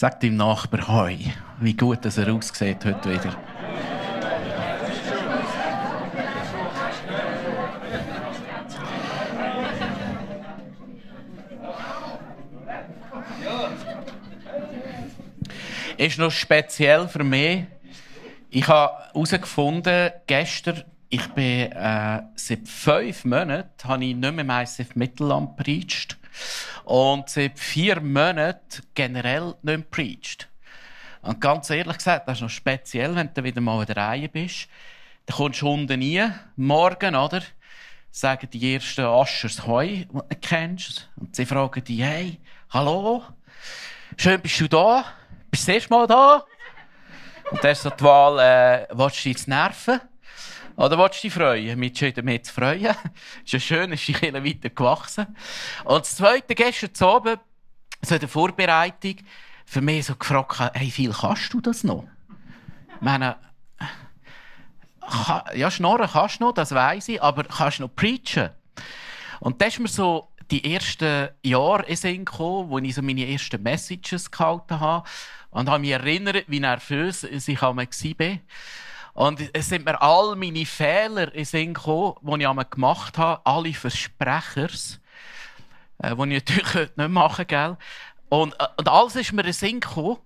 Sag deinem Nachbar Hoi, wie gut dass er aussieht heute wieder. Ist noch speziell für mich. Ich habe herausgefunden, gestern, ich bin äh, seit fünf Monaten habe ich nicht mehr im ICF Mittelland predigt und seit vier Monaten generell nicht mehr preached. Und ganz ehrlich gesagt, das ist noch speziell, wenn du wieder mal in der Reihe bist. Dann kommst du unten rein, morgen, oder? Sagen die ersten Aschers Heu, die du kennst. Und sie fragen dich, hey, hallo? Schön bist du da? Bist du das erste Mal da? Und dann ist so die Wahl, äh, willst du dich nerven? Oder willst du dich freuen? Mich schon damit zu freuen. ist ja schön, ist die weiter gewachsen. Und das Zweite, gestern oben, so in der Vorbereitung, für mich so gefragt, hey, viel kannst du das noch? Ich meine, ja, schnorren kannst du noch, das weiss ich, aber kannst du noch preachen? Und das ist mir so die ersten Jahre in gekommen, wo ich so meine ersten Messages gehalten habe. Und habe mich erinnert, wie nervös ich war. Und es sind mir all meine Fehler in Sinn gekommen, die ich einmal gemacht habe, alle Versprechers, äh, die ich natürlich heute nicht machen gell? Und, äh, und alles ist mir in Sinn gekommen.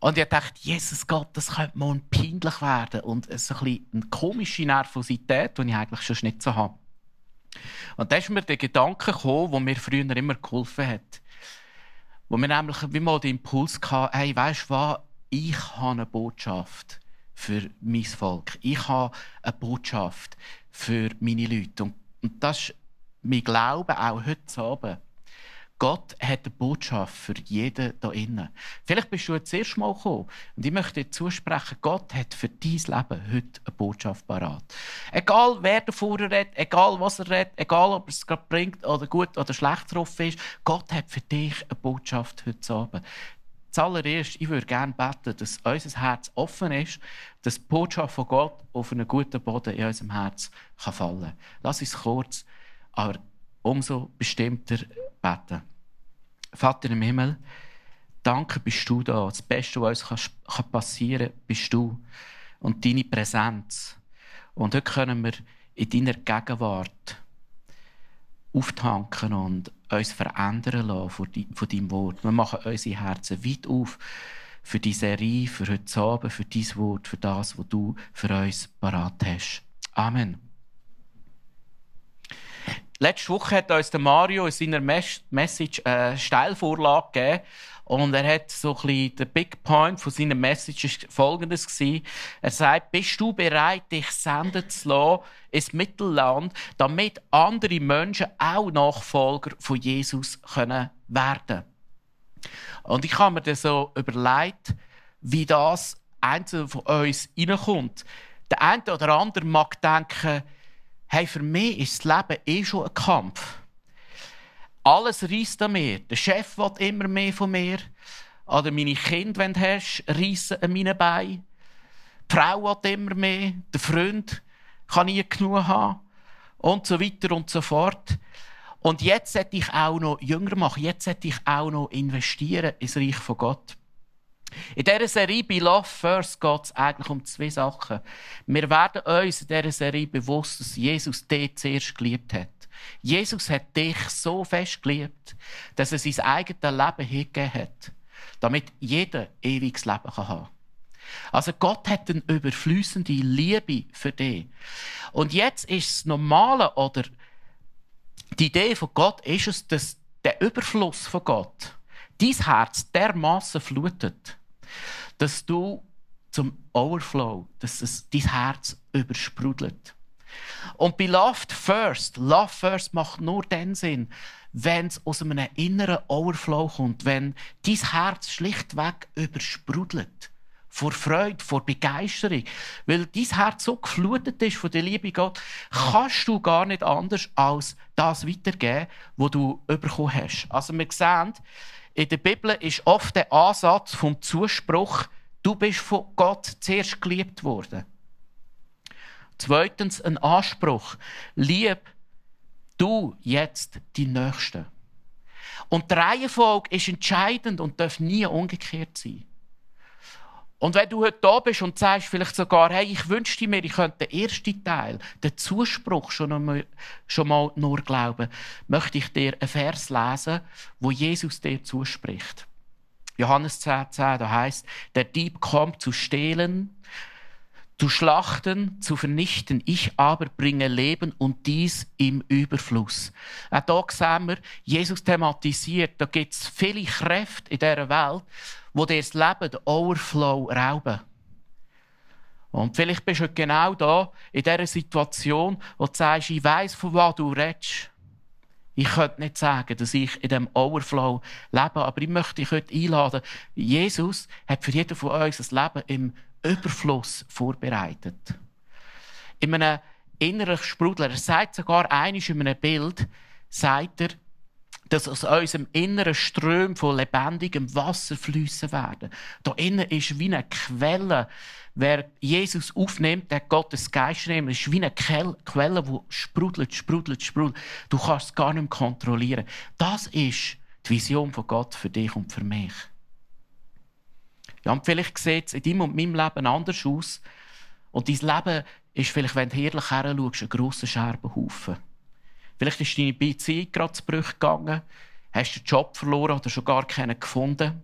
Und ich dachte, Jesus Gott, das könnte mal peinlich werden. Und es ist ein bisschen eine komische Nervosität, die ich eigentlich schon nicht so habe. Und da ist mir der Gedanke gekommen, der mir früher immer geholfen hat. Wo mir nämlich wie mal den Impuls hatte, hey, weißt du was? Ich habe eine Botschaft für mein Volk. Ich habe eine Botschaft für meine Leute. Und, und das ist mein Glaube auch heute Abend. Gott hat eine Botschaft für jeden hier innen. Vielleicht bist du jetzt Mal gekommen und ich möchte dir zusprechen, Gott hat für dein Leben heute eine Botschaft parat. Egal wer davor redet, egal was er redet, egal ob er es gerade bringt oder gut oder schlecht drauf ist, Gott hat für dich eine Botschaft heute Abend. Zuallererst, ich würde gerne beten, dass unser Herz offen ist, dass die Botschaft von Gott auf einen guten Boden in unserem Herz kann fallen kann. Lass uns kurz, aber umso bestimmter beten. Vater im Himmel, danke bist du da. Das Beste, was uns passieren kann, bist du und deine Präsenz. Und heute können wir in deiner Gegenwart auftanken und uns verändern lassen von, deinem Wort. Wir machen unsere Herzen weit auf für die Serie, für heute Abend, für dein Wort, für das, was du für uns parat hast. Amen. Letzte Woche hat uns der Mario in seiner Message eine Steilvorlage gegeben. Und er hat so ein bisschen, der Big Point von seiner Message ist folgendes gewesen. Er sagt, bist du bereit, dich senden zu lassen ins Mittelland, damit andere Menschen auch Nachfolger von Jesus können werden Und ich habe mir dann so überlegt, wie das einzelne von uns reinkommt. Der eine oder andere mag denken, hey, für mich ist das Leben eh schon ein Kampf. Alles reißt an mir. Der Chef will immer mehr von mir. Oder meine Kinder, wenn du hast, reissen an meinen Beinen. Die Frau will immer mehr. Der Freund kann nie genug haben. Und so weiter und so fort. Und jetzt sollte ich auch noch jünger machen. Jetzt sollte ich auch noch investieren ins Reich von Gott. In dieser Serie bei Love First geht es eigentlich um zwei Sachen. Wir werden uns in dieser Serie bewusst, dass Jesus dich zuerst geliebt hat. Jesus hat dich so fest geliebt, dass er sein eigenes Leben hingegeben hat, damit jeder ewiges Leben haben kann. Also Gott hat eine überflüssende Liebe für dich. Und jetzt ist das Normale oder die Idee von Gott ist es, dass der Überfluss von Gott dein Herz dermaßen flutet, dass du zum Overflow, dass es dein Herz übersprudelt. Und Beloved First, Love First macht nur den Sinn, wenn es aus einem inneren Overflow kommt, wenn dein Herz schlichtweg übersprudelt. Vor Freude, vor Begeisterung. Weil dein Herz so geflutet ist von der Liebe Gott, kannst du gar nicht anders als das weitergeben, was du bekommen hast. Also wir sehen, in der Bibel ist oft der Ansatz vom Zuspruch, du bist von Gott zuerst geliebt worden. Zweitens ein Anspruch, lieb du jetzt die Nächsten. Und die Reihenfolge ist entscheidend und darf nie umgekehrt sein. Und wenn du heute da bist und sagst vielleicht sogar, hey, ich wünschte mir, ich könnte den ersten Teil, den Zuspruch schon mal, schon mal nur glauben, möchte ich dir einen Vers lesen, wo Jesus dir zuspricht. Johannes 10, 10, da heißt, der Dieb kommt zu stehlen, zu schlachten, zu vernichten. Ich aber bringe Leben und dies im Überfluss. Auch hier sehen wir, Jesus thematisiert, da gibt es viele Kräfte in dieser Welt, wo dir das Leben, den Overflow rauben. Und vielleicht bist du genau da, in dieser Situation, wo du sagst, ich weiss, von was du redest. Ich könnte nicht sagen, dass ich in diesem Overflow lebe, aber ich möchte dich heute einladen. Jesus hat für jeden von uns das Leben im Überfluss vorbereitet. In einem inneren Sprudler, er sagt sogar einiges in einem Bild, sagt er, dass aus unserem inneren Ström von lebendigem Wasser fließen werden. Da innen ist wie eine Quelle. Wer Jesus aufnimmt, der Gottes Geist nimmt, ist wie eine Quelle, die sprudelt, sprudelt, sprudelt. Du kannst es gar nicht mehr kontrollieren. Das ist die Vision von Gott für dich und für mich. Ja, und vielleicht sieht es in deinem und meinem Leben anders aus. Und dein Leben ist vielleicht, wenn du herrlich her schaust, ein grosser Scherbenhaufen. Vielleicht ist deine Beziehung gerade zu Bruch gegangen, hast den Job verloren oder schon gar keinen gefunden.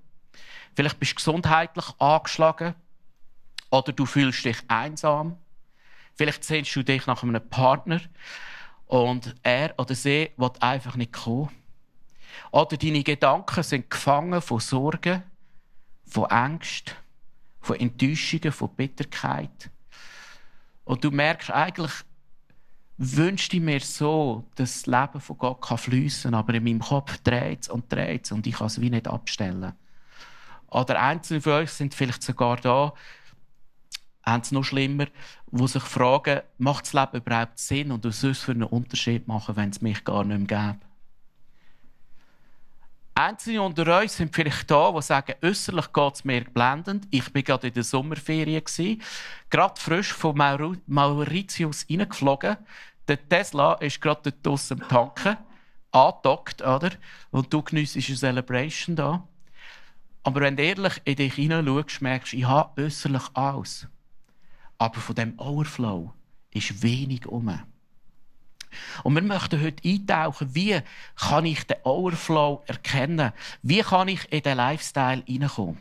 Vielleicht bist du gesundheitlich angeschlagen oder du fühlst dich einsam. Vielleicht sehnst du dich nach einem Partner und er oder sie will einfach nicht kommen. Oder deine Gedanken sind gefangen von Sorgen, von Ängsten, von Enttäuschungen, von Bitterkeit. Und du merkst eigentlich, wünschte ich mir so, dass das Leben von Gott fließen kann, aber in meinem Kopf dreht es und dreht es und ich kann es wie nicht abstellen. Oder einzelne von euch sind vielleicht sogar da, haben es noch schlimmer, wo sich fragen, macht das Leben überhaupt Sinn und was soll es für einen Unterschied machen, wenn es mich gar nicht mehr gäbe? Einzelne unter uns sind vielleicht da, die sagen, äußerlich geht es mir blendend. Ich war gerade in der Sommerferien, gerade frisch von Mauritius reingeflogen. Der Tesla ist gerade dort am Tanken, angedockt, oder? Und du geniessest eine Celebration da. Aber wenn du ehrlich in dich hineinschaust, merkst du, ich habe äußerlich alles. Aber von dem Overflow ist wenig um. Und wir möchten heute eintauchen, wie kann ich den Overflow erkennen? Wie kann ich in den Lifestyle hineinkommen?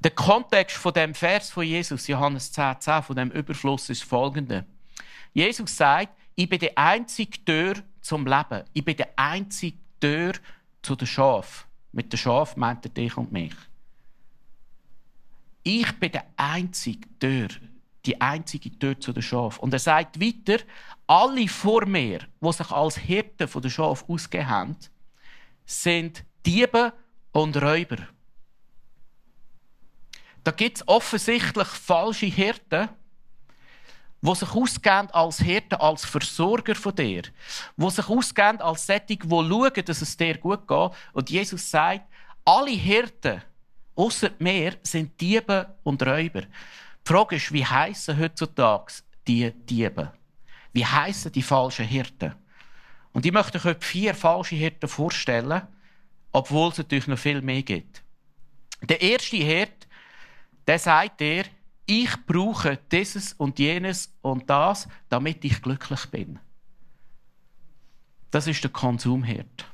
Der Kontext von dem Vers von Jesus, Johannes 10, 10, von dem Überfluss ist folgende. Jesus sagt, ich bin die einzige Tür zum Leben. Ich bin die einzige Tür zu den Schaf. Mit den Schaf meint er dich und mich. Ich bin die einzige Tür, die einzige Tür zu den Schaf. Und er sagt weiter, alle vor mir, die sich als Hirten von den Schaf ausgegeben haben, sind Diebe und Räuber. Da gibt es offensichtlich falsche Hirten, die sich ausgeben als Hirten, als Versorger von dir, die sich ausgeben als Sättig, die schauen, dass es dir gut geht. Und Jesus sagt, alle Hirten, außer mir, sind Diebe und Räuber. Die Frage ist, wie heißen heutzutage die Diebe? Wie heißen die falschen Hirten? Und ich möchte euch vier falsche Hirten vorstellen, obwohl es natürlich noch viel mehr gibt. Der erste Herd, der sagt dir, ich brauche dieses und jenes und das, damit ich glücklich bin. Das ist der Konsumherd.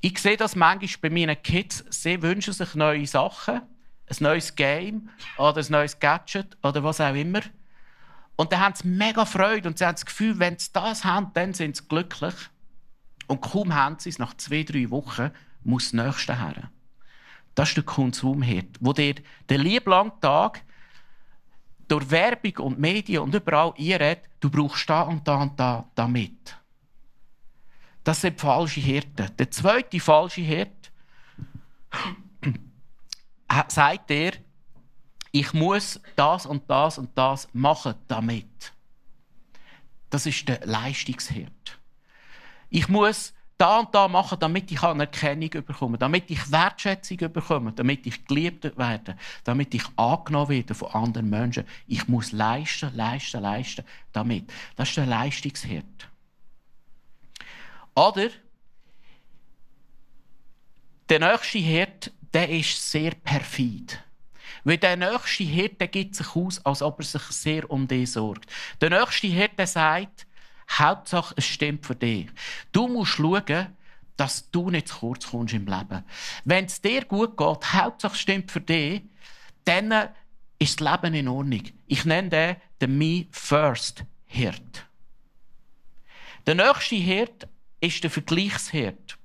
Ich sehe das manchmal bei meinen Kids. Sie wünschen sich neue Sachen, ein neues Game oder ein neues Gadget oder was auch immer. Und dann haben sie mega Freude und sie haben das Gefühl, wenn sie das haben, dann sind sie glücklich. Und kaum haben sie es, nach zwei, drei Wochen muss das Nächste her. Das ist der Konsumherd, wo dir den lieben Tag durch Werbung und Medien und überall einredet, du brauchst da und da und da damit. Das sind falsche Hirten. Der zweite falsche Hirt sagt er, ich muss das und das und das machen damit. Das ist der Leistungshirt. Ich muss da und da machen, damit ich Anerkennung bekomme, damit ich Wertschätzung bekomme, damit ich geliebt werde, damit ich angenommen werde von anderen Menschen. Ich muss leisten, leisten, leisten damit. Das ist der Leistungshirt. Oder der nächste Hirt, der ist sehr perfid. Weil der nächste Hirt, der gibt sich aus, als ob er sich sehr um dich sorgt. Der nächste Hirt, der sagt, Hauptsache, es stimmt für dich. Du musst schauen, dass du nicht zu kurz kommst im Leben. Wenn es dir gut geht, Hauptsache, es stimmt für dich, dann ist das Leben in Ordnung. Ich nenne den den Me First Hirt. Der nächste Hirt ist der Vergleichsherd.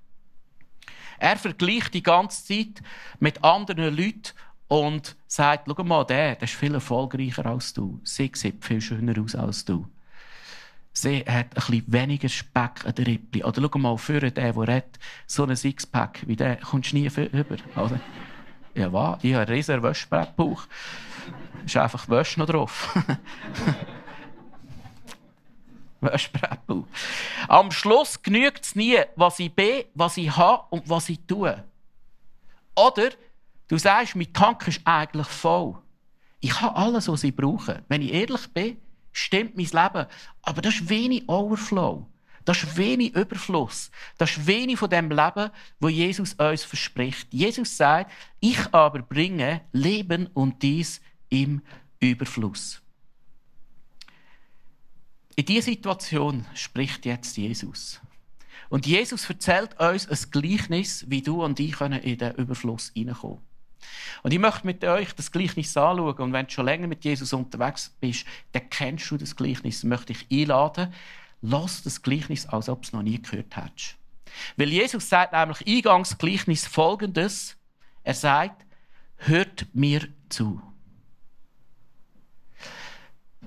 Er vergleicht die ganze Zeit mit anderen Leuten und sagt, schau mal, der, der ist viel erfolgreicher als du. Sie sieht viel schöner aus als du. Sie hat ein bisschen weniger Speck an der Rippe. Oder schau mal, für den, der redet, so ein Sixpack wie der, kommst du nie rüber. Also, ja, was? Ich habe einen riesen Wäschbrettbauch. Ist einfach Wäsche noch drauf. Wäschbrettbau. Am Schluss genügt es nie, was ich bin, was ich habe und was ich tue. Oder du sagst, mein Tank ist eigentlich voll. Ich habe alles, was ich brauche. Wenn ich ehrlich bin, stimmt mein Leben. Aber das ist wenig Overflow. Das ist wenig Überfluss. Das ist wenig von dem Leben, wo Jesus uns verspricht. Jesus sagt, ich aber bringe Leben und dies im Überfluss. In dieser Situation spricht jetzt Jesus. Und Jesus erzählt uns ein Gleichnis, wie du und ich in den Überfluss hineinkommen Und ich möchte mit euch das Gleichnis anschauen. Und wenn du schon länger mit Jesus unterwegs bist, dann kennst du das Gleichnis. Das möchte ich einladen. Lass das Gleichnis, als ob du es noch nie gehört hättest. Weil Jesus sagt nämlich eingangs Gleichnis folgendes. Er sagt, hört mir zu.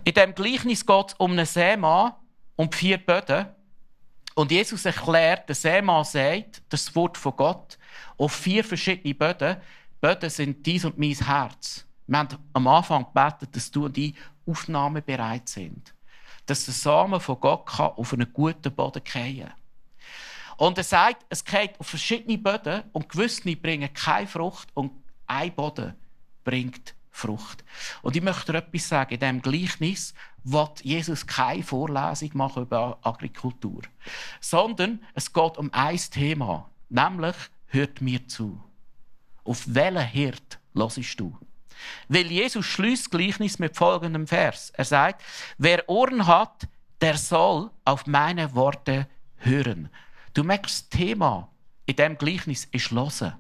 In dem Gleichnis geht es um einen Seemann und vier Böden. Und Jesus erklärt, der Seemann sagt, das Wort von Gott, auf vier verschiedene Böden. Böden sind dies und mein Herz. Wir haben am Anfang gebetet, dass du und ich aufnahmebereit sind. Dass der Samen von Gott kann auf einen guten Boden fallen Und er sagt, es geht auf verschiedene Böden und gewisse bringen keine Frucht und ein Boden bringt Frucht. Und ich möchte dir etwas sagen. In diesem Gleichnis wird Jesus keine Vorlesung machen über Agrikultur, sondern es geht um ein Thema, nämlich hört mir zu. Auf welchen Hirt hörst du? Weil Jesus schließt Gleichnis mit folgendem Vers. Er sagt, wer Ohren hat, der soll auf meine Worte hören. Du merkst, das Thema in diesem Gleichnis ist hören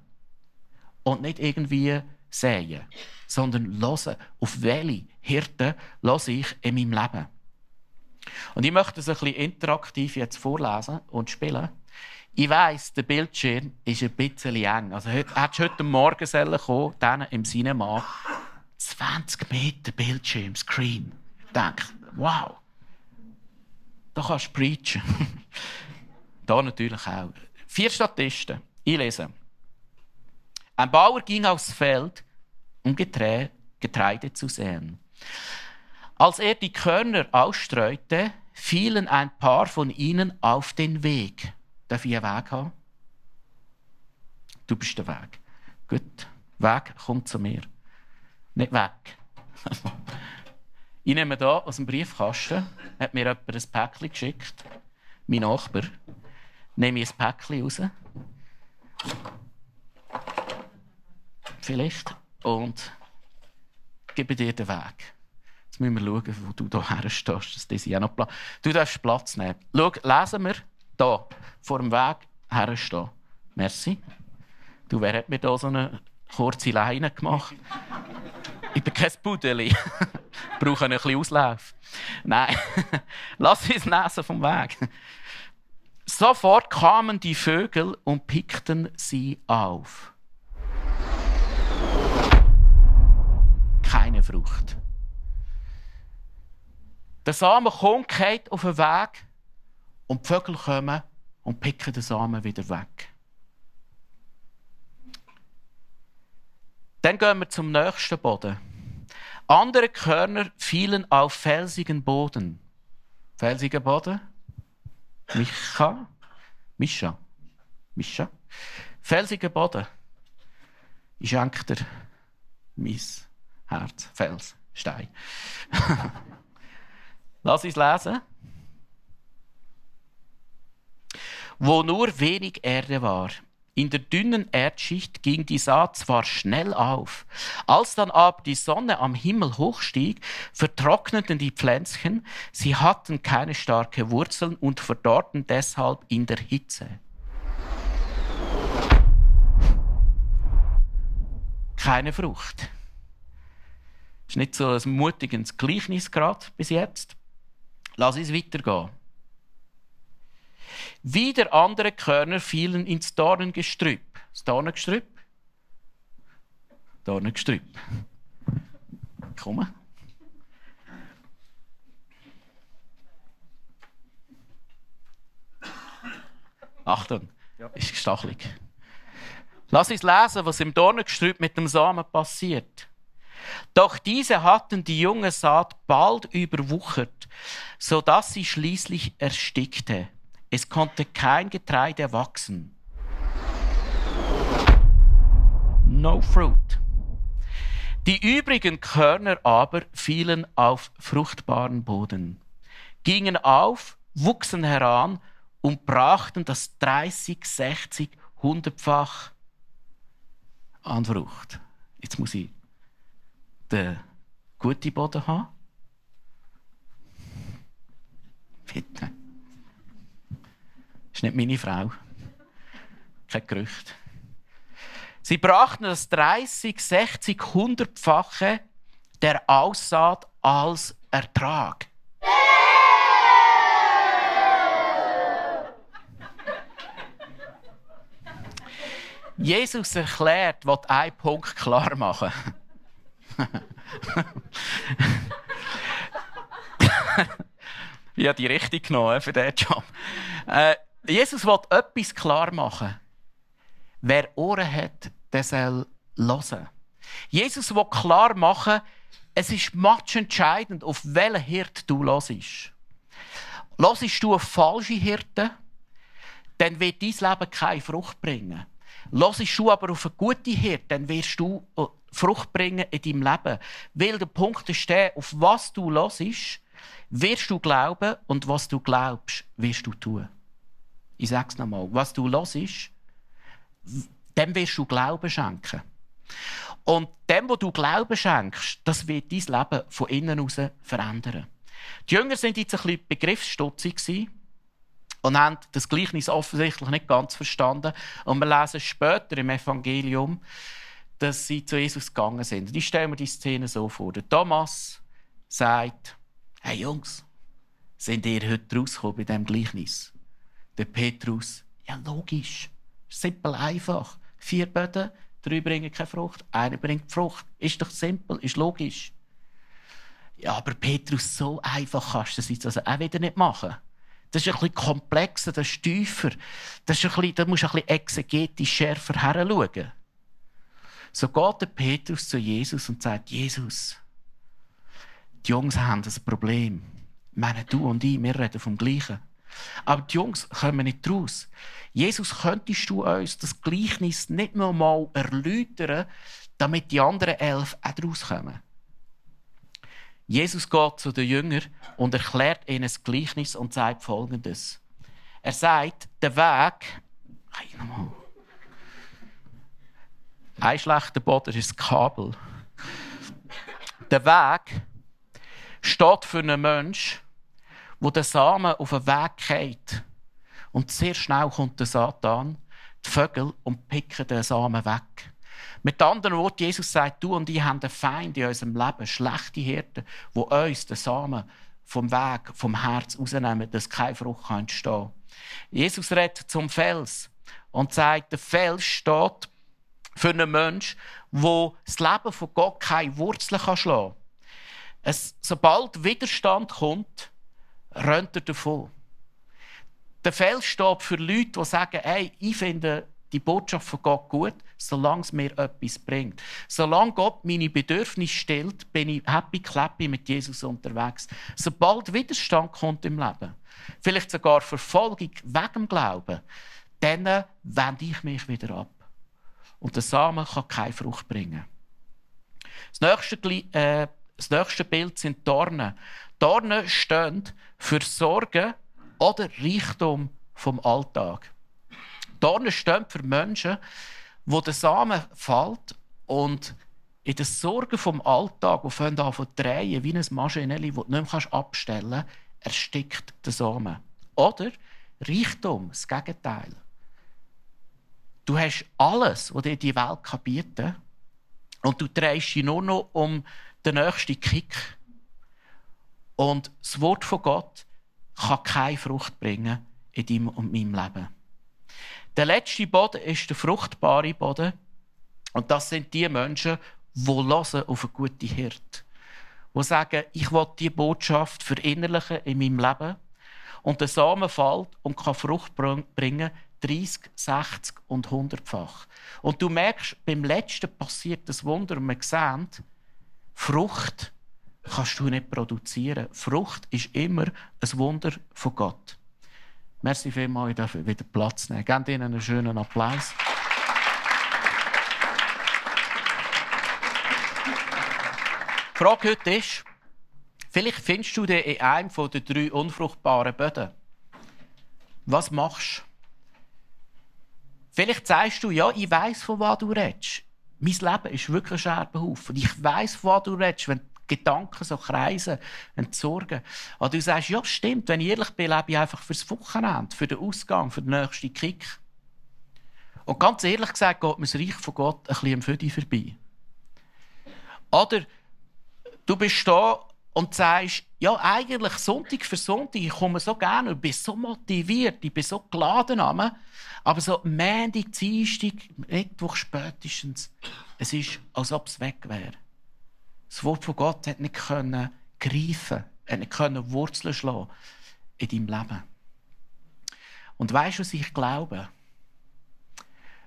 und nicht irgendwie säen sondern hören, auf welche Hirten höre ich in meinem Leben. Und ich möchte es ein bisschen interaktiv jetzt vorlesen und spielen. Ich weiss, der Bildschirm ist ein bisschen eng. Also, hättest du heute Morgen kommen dann im Cinema 20 Meter Bildschirm, Screen. Ich denke, wow, da kannst du preachen. da natürlich auch. Vier Statisten. Ich lese. Ein Bauer ging aufs Feld um Getreide zu säen. Als er die Körner ausstreute, fielen ein paar von ihnen auf den Weg. Darf ich einen Weg haben? Du bist der Weg. Gut. Weg, komm zu mir. Nicht weg. ich nehme hier aus dem Briefkasten, hat mir jemand ein Päckchen geschickt. Mein Nachbar. Nehme ich ein Päckchen raus vielleicht und gebe dir den Weg. Jetzt müssen wir schauen, wo du hier herstehst, dass diese auch noch Du darfst Platz nehmen. Schau, lesen wir hier vor dem Weg herstehen. Merci. Du, wer hat mir da so eine kurze Leine gemacht? Ich bin kein Pudeli. ich brauche ein Auslauf. Nein, lass uns lesen vom Weg. Sofort kamen die Vögel und pickten sie auf. Frucht. Der Samen kommt auf den Weg und die Vögel kommen und picken den Samen wieder weg. Dann gehen wir zum nächsten Boden. Andere Körner fielen auf felsigen Boden. Felsiger Boden? Micha? Mischa? Mischa? Felsiger Boden. Ich schenke dir mein Herz, Fels, Stein. Lass uns lesen. Wo nur wenig Erde war. In der dünnen Erdschicht ging die Saat zwar schnell auf, als dann aber die Sonne am Himmel hochstieg, vertrockneten die Pflänzchen, sie hatten keine starke Wurzeln und verdorrten deshalb in der Hitze. Keine Frucht. Das ist nicht so ein mutiges Gleichnis gerade bis jetzt. Lass uns weitergehen. Wieder andere Körner fielen ins Dornengestrüpp. Das Dornengestrüpp? Dornengestrüpp. Komm. Achtung, ja. ist gestachelig. Lass uns lesen, was im Dornengestrüpp mit dem Samen passiert. Doch diese hatten die junge Saat bald überwuchert, so dass sie schließlich erstickte. Es konnte kein Getreide wachsen. No fruit. Die übrigen Körner aber fielen auf fruchtbaren Boden, gingen auf, wuchsen heran und brachten das 30, 60, 100-fach an Frucht. Jetzt muss ich den guten Boden haben. Bitte. Das ist nicht meine Frau. Kein Gerücht. Sie brachten das 30, 60, 100-fache der Aussaat als Ertrag. Jesus erklärt, was einen Punkt klar machen. Ich habe die richtig genommen für diesen Job. Äh, Jesus will etwas klar machen. Wer Ohren hat, der soll hören. Jesus will klar machen, es ist entscheidend, auf welchen Hirt du hörst. Hörst du auf falsche Hirten, dann wird dein Leben keine Frucht bringen. Hörst du aber auf eine gute Hirte, dann wirst du äh, Frucht bringen in deinem Leben. Weil der Punkt ist der, auf was du hörst, wirst du glauben und was du glaubst, wirst du tun. Ich sage es nochmal. Was du hörst, dem wirst du Glauben schenken. Und dem, wo du Glauben schenkst, das wird dein Leben von innen heraus verändern. Die Jünger sind jetzt ein bisschen begriffsstutzig und haben das Gleichnis offensichtlich nicht ganz verstanden. Und wir lesen später im Evangelium, dass sie zu Jesus gegangen sind. Und ich stelle mir die Szene so vor. Der Thomas sagt, hey Jungs, sind ihr heute rausgekommen bei diesem Gleichnis? Der Petrus, ja logisch, simpel einfach. Vier Böden, drei bringen keine Frucht, einer bringt Frucht. Ist doch simpel, ist logisch. Ja, aber Petrus, so einfach kannst du das jetzt also auch wieder nicht machen. Das ist ein bisschen komplexer, das ist tiefer. Das ist ein bisschen, da musst du ein bisschen exegetisch schärfer heranschauen. So geht der Petrus zu Jesus und sagt, Jesus, die Jungs haben ein Problem. Ich meine, du und ich, wir reden vom Gleichen. Aber die Jungs kommen nicht raus. Jesus, könntest du uns das Gleichnis nicht noch mal erläutern, damit die anderen elf auch rauskommen? Jesus geht zu den Jüngern und erklärt ihnen das Gleichnis und sagt Folgendes. Er sagt, der Weg, Ein schlechter Boden ist das Kabel. Der Weg steht für einen Menschen, wo der Samen auf den Weg geht. Und sehr schnell kommt der Satan, die Vögel, und picken den Samen weg. Mit anderen Worten, Jesus sagt, du und ich haben einen Feind in unserem Leben, schlechte Hirten, die uns den Samen vom Weg, vom Herz rausnehmen, dass keine Frucht entstehen kann. Jesus redet zum Fels und sagt, der Fels steht für einen Menschen, wo das Leben von Gott keine Wurzeln schlagen kann. Sobald Widerstand kommt, rennt er davon. Der Fels steht für Leute, die sagen, hey, ich finde die Botschaft von Gott gut, solange es mir etwas bringt. Solange Gott meine Bedürfnisse stellt, bin ich happy clappy mit Jesus unterwegs. Sobald Widerstand kommt im Leben, vielleicht sogar Verfolgung wegen dem Glauben, dann wende ich mich wieder ab. Und der Samen kann keine Frucht bringen. Das nächste, äh, das nächste Bild sind Dornen. Dornen stehen für Sorgen oder Reichtum vom Alltag. Dornen stehen für Menschen, wo der Samen fällt und in den Sorgen vom Alltag, die fangen an zu drehen, wie ein Maschinell, das du nicht mehr abstellen kannst, erstickt der Samen. Oder Reichtum, das Gegenteil. Du hast alles, was dir die Welt bieten kann, und du drehst dich nur noch um den nächsten Kick. Und das Wort von Gott kann keine Frucht bringen in deinem und meinem Leben. Der letzte Boden ist der fruchtbare Boden. Und das sind die Menschen, die hören auf eine gute Hirte. Die sagen, ich will die Botschaft verinnerlichen in meinem Leben. Und der Samen fällt und kann Frucht bringen, 30, 60 und 100-fach. Und du merkst, beim letzten passiert das Wunder und wir sehen, Frucht kannst du nicht produzieren. Frucht ist immer ein Wunder von Gott. Merci vielmals, ich darf wieder Platz nehmen. Gebt Ihnen einen schönen Applaus. Die Frage heute ist, vielleicht findest du dich in einem der drei unfruchtbaren Böden. Was machst du? Vielleicht sagst du, ja, ich weiß, von was du redest. Mein Leben ist wirklich ein Scherbenhaufen. Ich weiß, von was du redest, wenn Gedanken so kreisen und Sorgen. Und du sagst, ja, stimmt, wenn ich ehrlich bin, lebe ich einfach fürs Wochenende, für den Ausgang, für den nächsten Kick. Und ganz ehrlich gesagt geht mir das Reich von Gott ein bisschen am Födi vorbei. Oder du bist da und sagst, ja, eigentlich Sonntag für Sonntag, ich komme so gerne, ich bin so motiviert, ich bin so geladen, aber so Montag, Dienstag, Mittwoch spätestens, es ist, als ob es weg wäre. Das Wort von Gott hat nicht können greifen, hat nicht können Wurzeln schlagen in deinem Leben. Und weißt du, was ich glaube?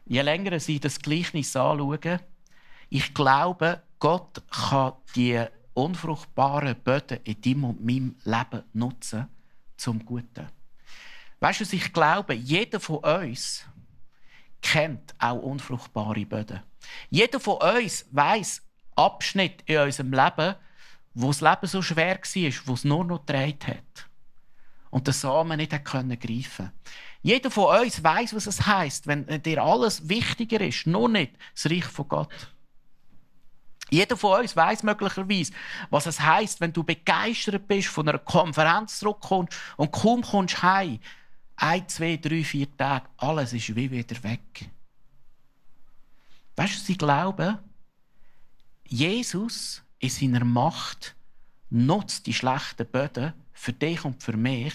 Je länger ich das Gleichnis anschaue, ich glaube, Gott kann die unfruchtbaren Böden in deinem und meinem Leben nutzen zum Guten. Weißt du, ich glaube? Jeder von uns kennt auch unfruchtbare Böden. Jeder von uns weiß, Abschnitt in unserem Leben, wo das Leben so schwer war, wo es nur noch gedreht hat. Und der Samen nicht hat können greifen Jeder von uns weiß, was es heißt, wenn dir alles wichtiger ist, nur nicht das Reich von Gott. Jeder von uns weiß möglicherweise, was es heißt, wenn du begeistert bist, von einer Konferenz zurückkommst und kaum kommst heim. Ein, zwei, drei, vier Tage, alles ist wie wieder weg. Weißt du, sie glauben, Jesus in seiner Macht nutzt die schlechten Böden für dich und für mich,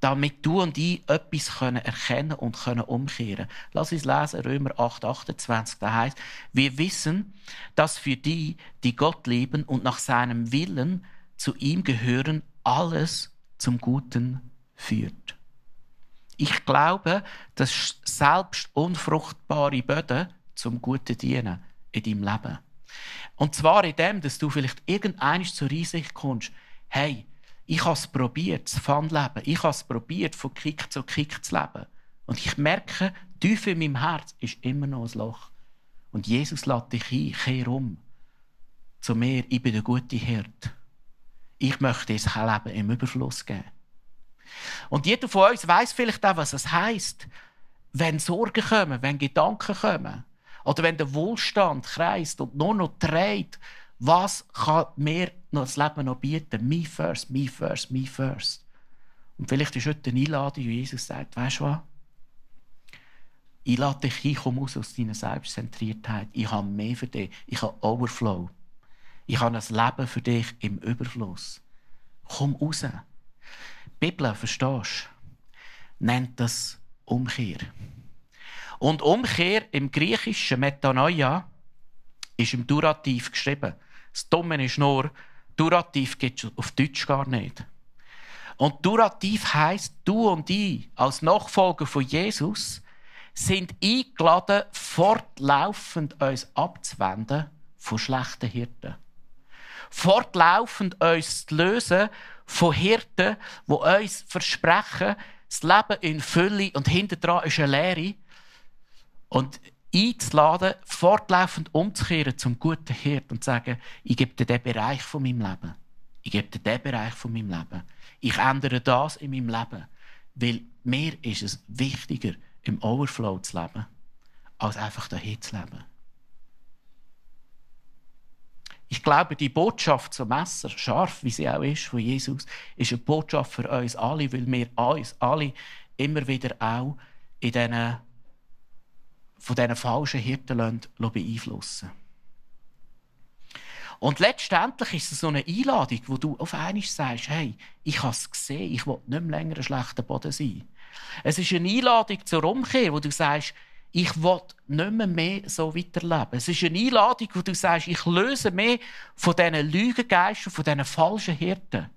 damit du und ich etwas können erkennen und können umkehren. Lass uns lesen, Römer 8, 28. Da heißt, wir wissen, dass für die, die Gott lieben und nach seinem Willen zu ihm gehören, alles zum Guten führt. Ich glaube, dass selbst unfruchtbare Böden zum Guten dienen in deinem Leben. Und zwar in dem, dass du vielleicht irgendeines zur Einsicht kommst, hey, ich habe es probiert, das Pfandleben. Ich habe es probiert, von Kick zu Kick zu leben. Und ich merke, tief in meinem Herz ist immer noch ein Loch. Und Jesus lädt dich ein, kehr um. Zu mir, ich bin der gute Hirt. Ich möchte das Leben im Überfluss geben. Und jeder von uns weiß vielleicht auch, was es heißt, wenn Sorgen kommen, wenn Gedanken kommen. Oder wenn der Wohlstand kreist und nur noch dreht, was kann mir noch das Leben noch bieten? Me first, me first, me first. Und vielleicht ist heute eine Einladung, wie Jesus sagt, weißt du was? Ich lade dich ein, komm raus aus deiner Selbstzentriertheit. Ich habe mehr für dich. Ich habe Overflow. Ich habe ein Leben für dich im Überfluss. Komm raus. Die Bibel, verstehst du, nennt das Umkehr. Und Umkehr im griechischen Metanoia ist im Durativ geschrieben. Das Dumme ist nur, Durativ gibt es auf Deutsch gar nicht. Und Durativ heißt, du und ich als Nachfolger von Jesus sind eingeladen, fortlaufend uns abzuwenden von schlechten Hirten. Fortlaufend uns zu lösen von Hirten, die uns versprechen, das Leben in Fülle und hinterher ist eine Leere. Und einzuladen, fortlaufend umzukehren zum guten Hirt und zu sagen, ich gebe dir diesen Bereich von meinem Leben. Ich gebe dir diesen Bereich von meinem Leben. Ich ändere das in meinem Leben. Weil mir ist es wichtiger, im Overflow zu leben, als einfach dahin zu leben. Ich glaube, die Botschaft zum Messer, scharf wie sie auch ist, von Jesus, ist eine Botschaft für uns alle, weil wir uns alle immer wieder auch in diesen, von diesen falschen Hirten beeinflussen Und letztendlich ist es so eine Einladung, wo du auf einmal sagst, hey, ich habe es gesehen, ich will nicht mehr länger ein schlechter Boden sein. Es ist eine Einladung zur Umkehr, wo du sagst, ich will nicht mehr, mehr so weiterleben. Es ist eine Einladung, wo du sagst, ich löse mehr von diesen Lügengeistern, von diesen falschen Hirten,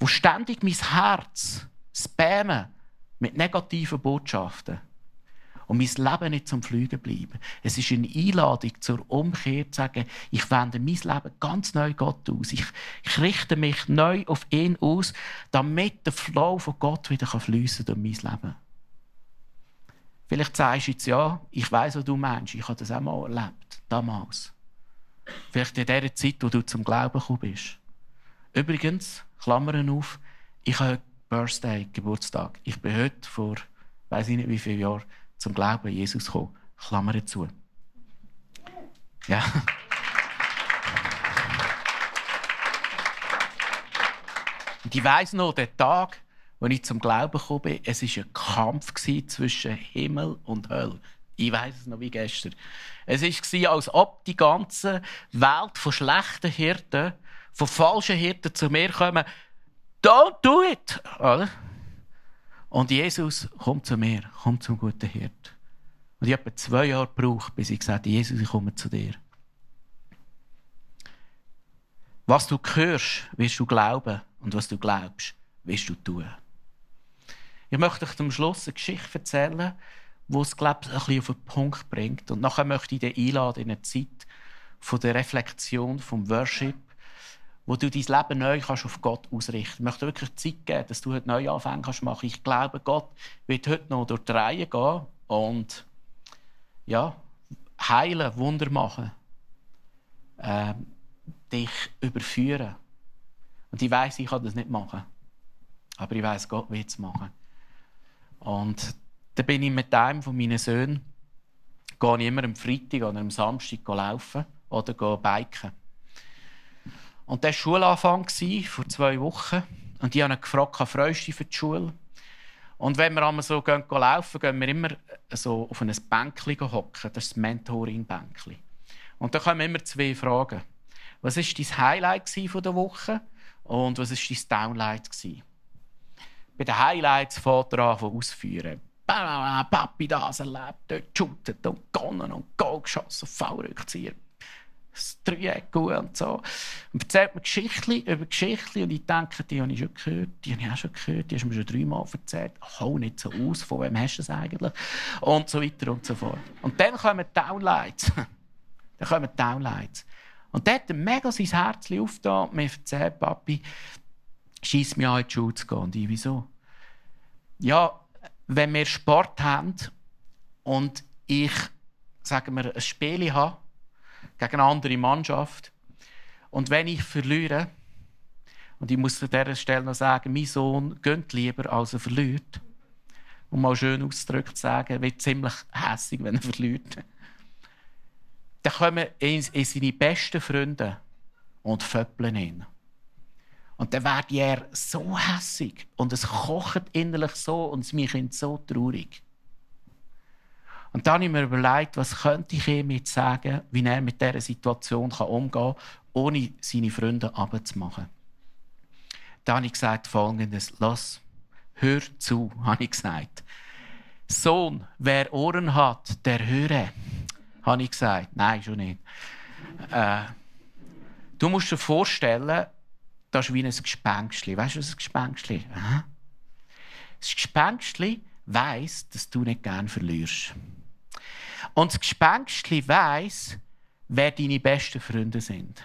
wo ständig mein Herz spammen mit negativen Botschaften und mein Leben nicht zum Fliegen bleiben. Es ist eine Einladung zur Umkehr, zu sagen, ich wende mein Leben ganz neu Gott aus. Ich, ich richte mich neu auf ihn aus, damit der Flow von Gott wieder fließen durch mein Leben. Vielleicht sagst du jetzt, ja, ich weiß, was du meinst. Ich habe das auch mal erlebt, damals. Vielleicht in der Zeit, wo du zum Glauben gekommen bist. Übrigens, Klammern auf, ich habe Birthday, Geburtstag. Ich bin heute vor, weiß ich nicht wie viele Jahren, zum Glauben an Jesus gekommen. Klammern zu. Ja. Und ich weiss noch, der Tag, als ich zum Glauben gekommen bin, es war ein Kampf zwischen Himmel und Hölle. Ich weiß es noch wie gestern. Es war, als ob die ganze Welt von schlechten Hirten, von falschen Hirten zu mir kommen. Don't do it! Und Jesus kommt zu mir, kommt zum guten Hirt. Und ich habe zwei Jahre gebraucht, bis ich gesagt habe, Jesus, ich komme zu dir. Was du hörst, wirst du glauben. Und was du glaubst, wirst du tun. Ich möchte euch zum Schluss eine Geschichte erzählen, die es, glaube ich, ein bisschen auf den Punkt bringt. Und nachher möchte ich dich einladen in eine Zeit von der Reflexion, vom Worship, wo du dein Leben neu kannst auf Gott ausrichten kannst. Ich möchte wirklich Zeit geben, dass du heute neu anfangen kannst machen. Ich glaube, Gott wird heute noch durch die Reihe gehen und ja, heilen, Wunder machen, äh, dich überführen. Und ich weiß, ich kann das nicht machen. Aber ich weiß, Gott wird es machen. Und dann bin ich mit einem von meinen Söhnen, gehe ich immer am Freitag oder am Samstag laufen oder biken. Und das war Schulanfang vor zwei Wochen. Und ich habe ihn gefragt, freust du für die Schule? Und wenn wir einmal so gehen, gehen laufen, gehen wir immer so auf ein Bänkchen hocken. Das ist das Mentoring-Bänkchen. Und da kommen immer zwei Fragen. Was war dein Highlight der Woche? Und was war dein Downlight? Bei den Highlights fährt er an ausführen. Papi das erlebt, dort shootet und gewonnen und Goal geschossen, V-Rückzieher das Dreieck und so. Und erzählt mir Geschichten über Geschichten und ich denke, die habe ich schon gehört, die habe ich auch schon gehört, die hast du mir schon dreimal erzählt. Hau nicht so aus, von wem hast du es eigentlich? Und so weiter und so fort. Und dann kommen Downlights. dann kommen Downlights. Und dort hat mega sein Herz aufgetan und mir erzählt, Papi, schieß mich an, in die Schule zu gehen. Und ich, wieso? Ja, wenn wir Sport haben und ich, sagen wir, ein Spiel habe, gegen eine andere Mannschaft. Und wenn ich verliere, und ich muss an dieser Stelle noch sagen, mein Sohn gönnt lieber, als er verliert, um mal schön ausgedrückt zu sagen, wird ziemlich hässig, wenn er verliert. Dann kommen in, in seine besten Freunde und föppeln ihn. Und dann wird er so hässig und es kocht innerlich so und es mich so traurig. Und dann habe ich mir überlegt, was könnte ich ihm jetzt sagen, wie er mit dieser Situation umgehen kann, ohne seine Freunde abzumachen. Dann habe ich gesagt folgendes, lass, hör zu, habe ich gesagt. Sohn, wer Ohren hat, der höre, habe ich gesagt. Nein, schon nicht. Äh, du musst dir vorstellen, das ist wie ein Gespenstli. Weißt du, was ein Gespenstli ist? Das Gespenstli weiss, dass du nicht gerne verlierst. Und das Gespenstli weiss, wer deine besten Freunde sind.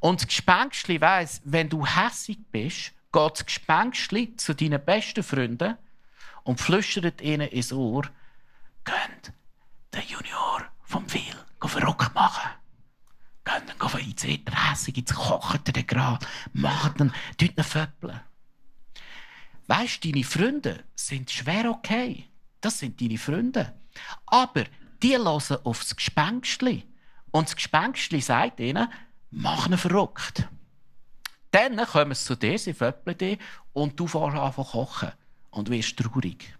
Und das Gespenstli weiss, wenn du hässig bist, geht das Gespenstli zu deinen besten Freunden und flüstert ihnen ins Ohr, könnt den Junior vom Phil verrückt machen. Könnt ihn von ins hässig, jetzt kocht er den gerade, macht ihn, tut ihn föppeln. Weisst, deine Freunde sind schwer okay. Das sind deine Freunde. Aber die hören auf das Gespenstli. Und das Gespenstli sagt ihnen, mach ihn verrückt. Dann kommen sie zu dir, sie föppeln dich und du fährst an zu kochen und wirst traurig.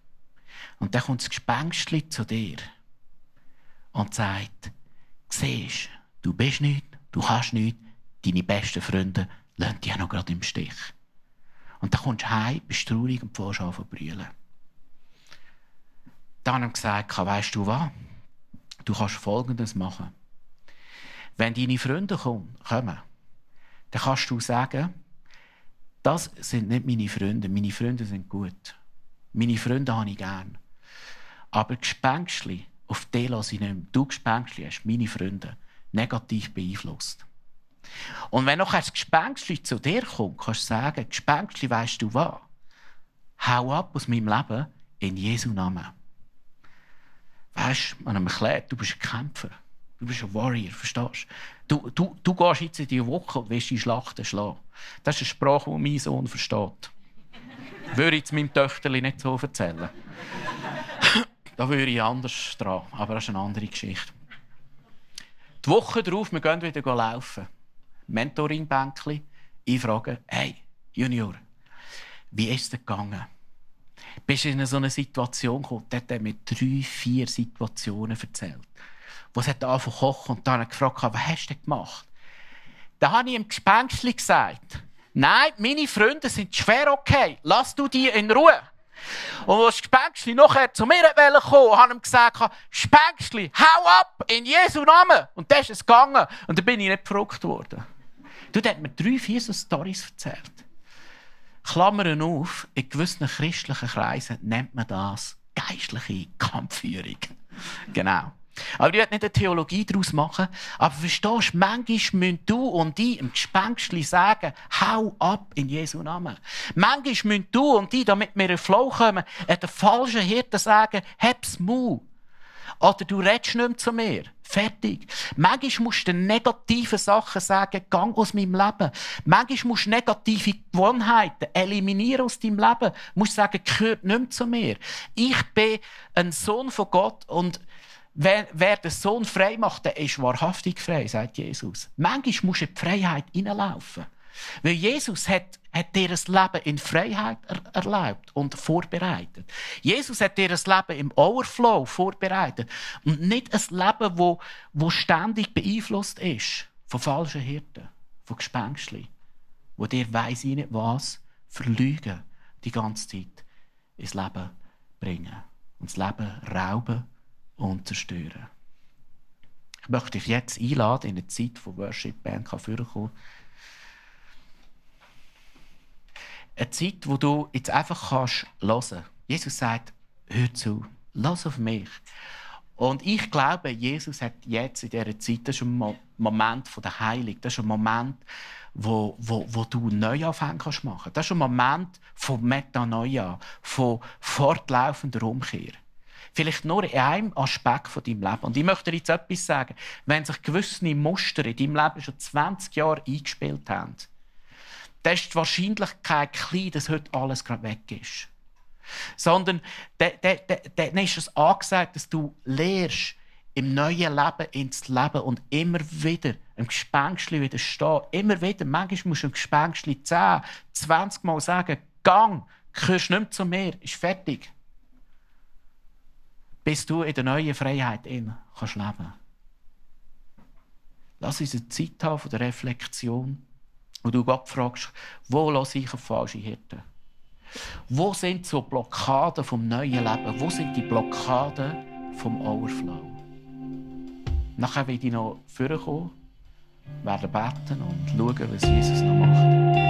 Und dann kommt das Gespenstli zu dir und sagt, siehst du bist nicht, du kannst nicht, deine besten Freunde lassen dich auch noch gerade im Stich. Und dann kommst du heim, bist traurig und fährst an zu brüllen. Dann haben gesagt, weißt du was? Du kannst Folgendes machen. Wenn deine Freunde kommen, dann kannst du sagen, das sind nicht meine Freunde. Meine Freunde sind gut. Meine Freunde habe ich gern. Aber Gespenstli, auf die lasse ich nicht mehr. Du Gespenstli hast meine Freunde negativ beeinflusst. Und wenn noch ein Gespenstli zu dir kommt, kannst du sagen, Gespenstli, weißt du was? Hau ab aus meinem Leben in Jesu Namen. Du, man erklärt, du bist ein Kämpfer. Du bist ein Warrior, verstehst du? Du, du gehst jetzt in die Woche und wirst die Schlachten schlagen. Das ist eine Sprache, die mein Sohn versteht. würde ich meinem Töchterli nicht so erzählen. da würde ich anders dran, aber das ist eine andere Geschichte. Die Woche darauf, wir gehen wieder laufen. Mentoring-Bänkli. Ich frage, hey, Junior, wie ist es gegangen? Bist du in so eine Situation gekommen, der hat mir drei, vier Situationen erzählt. Wo es hat angefangen kochen und dann gefragt, was hast du denn gemacht? Da habe ich ihm Gespenstli gesagt, nein, meine Freunde sind schwer okay, lass du die in Ruhe. Und als Gespenstli nachher zu mir kommen habe ich ihm gesagt, Gespenstli, hau ab, in Jesu Namen. Und dann ist es gegangen. Und dann bin ich nicht verrückt worden. Du, der hat mir drei, vier so Storys erzählt. Klammern auf, in gewissen christlichen Kreisen nennt man das geistliche Kampfführung. genau. Aber ich will nicht eine Theologie daraus machen. Aber verstehst du, manchmal müssen du und ich im Gespenstli sagen, hau ab in Jesu Namen. Manchmal müssen du und ich, damit wir in den Flow kommen, den falschen Hirten sagen, hab's Mut. Oder du redest nicht mehr zu mir. Fertig. Manchmal musst du negative Sachen sagen, gang aus meinem Leben. Manchmal musst du negative Gewohnheiten eliminieren aus deinem Leben. Du musst sagen, gehört nicht mehr zu mir. Ich bin ein Sohn von Gott und wer, wer den Sohn frei macht, der ist wahrhaftig frei, sagt Jesus. Manchmal musst du in die Freiheit hineinlaufen. Weil Jesus hat, hat das Leben in Freiheit er erlaubt und vorbereitet. Jesus hat dir das Leben im Overflow vorbereitet. Und nicht ein Leben, wo, wo ständig beeinflusst ist von falschen Hirten, von Gespenstchen, wo dir weiss ich nicht was, verlügen die ganze Zeit ins Leben bringen. Und das Leben rauben und zerstören. Ich möchte dich jetzt einladen in eine Zeit, wo Worship Band vorkommen kann. Eine Zeit, wo du jetzt einfach kannst hören. Jesus sagt, hör zu, lass auf mich. Und ich glaube, Jesus hat jetzt in dieser Zeit, das ist ein Moment der Heilung, das ist ein Moment, wo, wo, wo du Neuanfang kannst machen. Das ist ein Moment von Metanoia, von fortlaufender Umkehr. Vielleicht nur in einem Aspekt von deinem Leben. Und ich möchte dir jetzt etwas sagen. Wenn sich gewisse Muster in deinem Leben schon 20 Jahre eingespielt haben, dann ist die Wahrscheinlichkeit klein, dass heute alles gerade weg ist. Sondern dann ist es angesagt, dass du lehrst, im neuen Leben ins Leben und immer wieder einem Gespenstli widerstehen. Immer wieder. Manchmal musst du einem Gespenstli 10, 20 Mal sagen, Gang, gehörst nicht mehr zu mir, ist fertig. Bis du in der neuen Freiheit in kannst leben. Lass uns eine Zeit haben von der Reflexion, wo du Gott fragst, wo lasse ich auf falsche Hirten? Wo sind so Blockaden vom neuen Leben? Wo sind die Blockaden vom Overflow? Nachher werde ich noch vorkommen, werden beten und schauen, was Jesus noch macht.